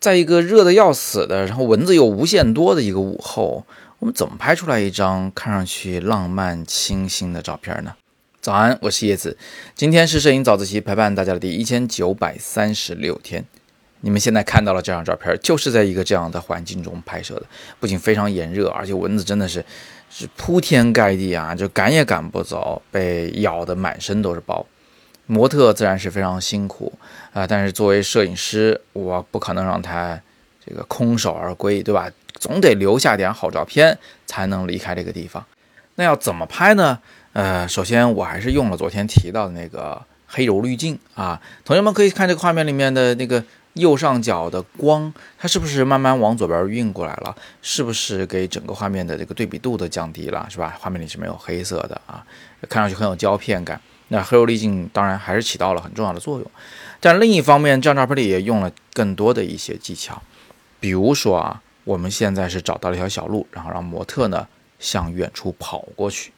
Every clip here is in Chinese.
在一个热的要死的，然后蚊子又无限多的一个午后，我们怎么拍出来一张看上去浪漫清新的照片呢？早安，我是叶子，今天是摄影早自习陪伴大家的第一千九百三十六天。你们现在看到了这张照片，就是在一个这样的环境中拍摄的，不仅非常炎热，而且蚊子真的是是铺天盖地啊，就赶也赶不走，被咬得满身都是包。模特自然是非常辛苦啊，但是作为摄影师，我不可能让他这个空手而归，对吧？总得留下点好照片才能离开这个地方。那要怎么拍呢？呃，首先我还是用了昨天提到的那个黑柔滤镜啊。同学们可以看这个画面里面的那个右上角的光，它是不是慢慢往左边晕过来了？是不是给整个画面的这个对比度都降低了？是吧？画面里是没有黑色的啊，看上去很有胶片感。那黑油滤镜当然还是起到了很重要的作用，但另一方面，这张照片里也用了更多的一些技巧，比如说啊，我们现在是找到了一条小路，然后让模特呢向远处跑过去，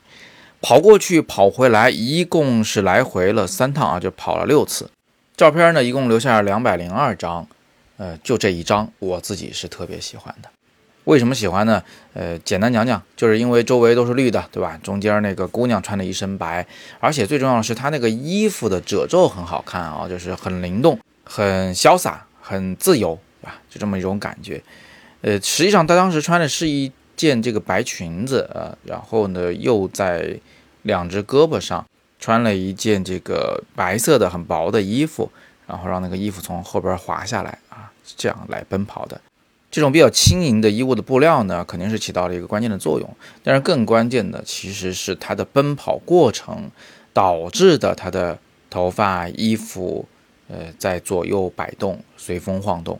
跑过去跑回来，一共是来回了三趟啊，就跑了六次。照片呢一共留下了两百零二张，呃，就这一张我自己是特别喜欢的。为什么喜欢呢？呃，简单讲讲，就是因为周围都是绿的，对吧？中间那个姑娘穿的一身白，而且最重要的是她那个衣服的褶皱很好看啊，就是很灵动、很潇洒、很自由，对吧？就这么一种感觉。呃，实际上她当时穿的是一件这个白裙子，呃，然后呢又在两只胳膊上穿了一件这个白色的很薄的衣服，然后让那个衣服从后边滑下来啊，这样来奔跑的。这种比较轻盈的衣物的布料呢，肯定是起到了一个关键的作用。但是更关键的其实是它的奔跑过程导致的，它的头发、衣服，呃，在左右摆动，随风晃动。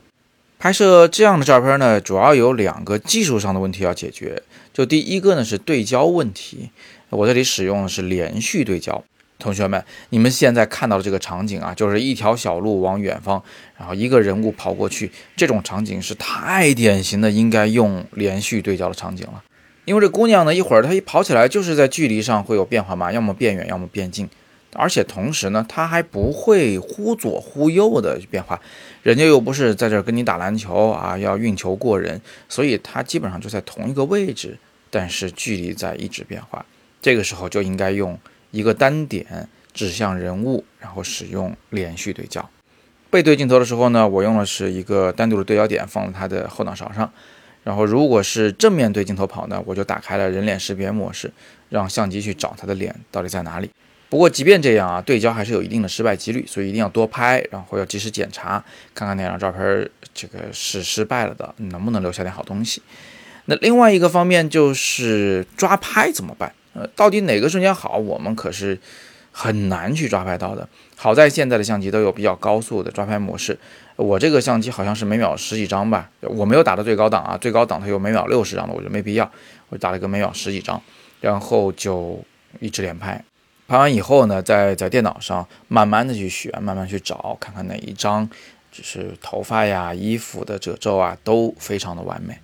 拍摄这样的照片呢，主要有两个技术上的问题要解决。就第一个呢是对焦问题，我这里使用的是连续对焦。同学们，你们现在看到的这个场景啊，就是一条小路往远方，然后一个人物跑过去，这种场景是太典型的，应该用连续对焦的场景了。因为这姑娘呢，一会儿她一跑起来，就是在距离上会有变化嘛，要么变远，要么变近，而且同时呢，她还不会忽左忽右的变化，人家又不是在这儿跟你打篮球啊，要运球过人，所以她基本上就在同一个位置，但是距离在一直变化，这个时候就应该用。一个单点指向人物，然后使用连续对焦。背对镜头的时候呢，我用的是一个单独的对焦点放在它的后脑勺上。然后如果是正面对镜头跑呢，我就打开了人脸识别模式，让相机去找他的脸到底在哪里。不过即便这样啊，对焦还是有一定的失败几率，所以一定要多拍，然后要及时检查，看看那张照片这个是失败了的，能不能留下点好东西。那另外一个方面就是抓拍怎么办？呃，到底哪个瞬间好，我们可是很难去抓拍到的。好在现在的相机都有比较高速的抓拍模式，我这个相机好像是每秒十几张吧，我没有打到最高档啊，最高档它有每秒六十张的，我觉得没必要，我打了个每秒十几张，然后就一直连拍。拍完以后呢，再在电脑上慢慢的去选，慢慢去找，看看哪一张就是头发呀、衣服的褶皱啊都非常的完美。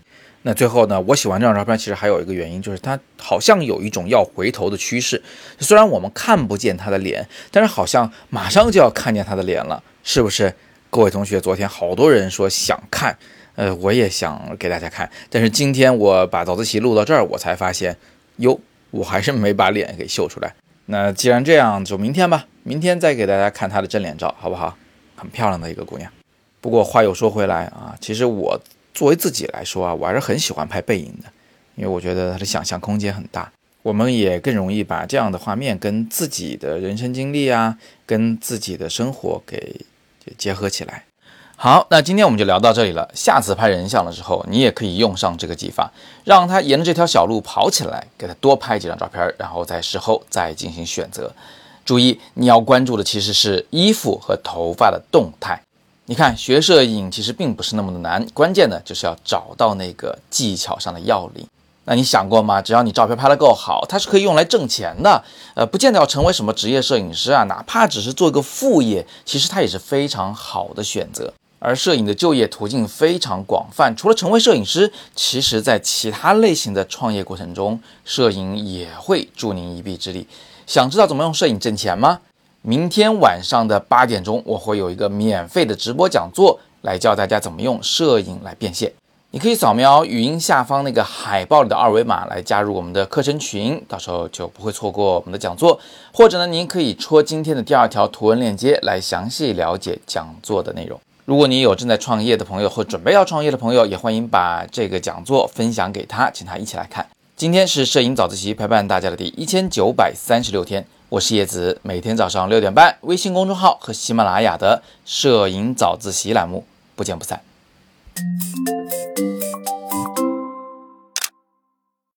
那最后呢，我喜欢这张照片，其实还有一个原因，就是它好像有一种要回头的趋势。虽然我们看不见他的脸，但是好像马上就要看见他的脸了，是不是？各位同学，昨天好多人说想看，呃，我也想给大家看，但是今天我把早自习录到这儿，我才发现，哟，我还是没把脸给秀出来。那既然这样，就明天吧，明天再给大家看她的正脸照，好不好？很漂亮的一个姑娘。不过话又说回来啊，其实我。作为自己来说啊，我还是很喜欢拍背影的，因为我觉得它的想象空间很大，我们也更容易把这样的画面跟自己的人生经历啊，跟自己的生活给结合起来。好，那今天我们就聊到这里了。下次拍人像的时候，你也可以用上这个技法，让他沿着这条小路跑起来，给他多拍几张照片，然后在事后再进行选择。注意，你要关注的其实是衣服和头发的动态。你看，学摄影其实并不是那么的难，关键呢就是要找到那个技巧上的要领。那你想过吗？只要你照片拍得够好，它是可以用来挣钱的。呃，不见得要成为什么职业摄影师啊，哪怕只是做一个副业，其实它也是非常好的选择。而摄影的就业途径非常广泛，除了成为摄影师，其实在其他类型的创业过程中，摄影也会助您一臂之力。想知道怎么用摄影挣钱吗？明天晚上的八点钟，我会有一个免费的直播讲座，来教大家怎么用摄影来变现。你可以扫描语音下方那个海报里的二维码来加入我们的课程群，到时候就不会错过我们的讲座。或者呢，您可以戳今天的第二条图文链接来详细了解讲座的内容。如果你有正在创业的朋友或准备要创业的朋友，也欢迎把这个讲座分享给他，请他一起来看。今天是摄影早自习陪伴大家的第一千九百三十六天。我是叶子，每天早上六点半，微信公众号和喜马拉雅的摄影早自习栏目不见不散。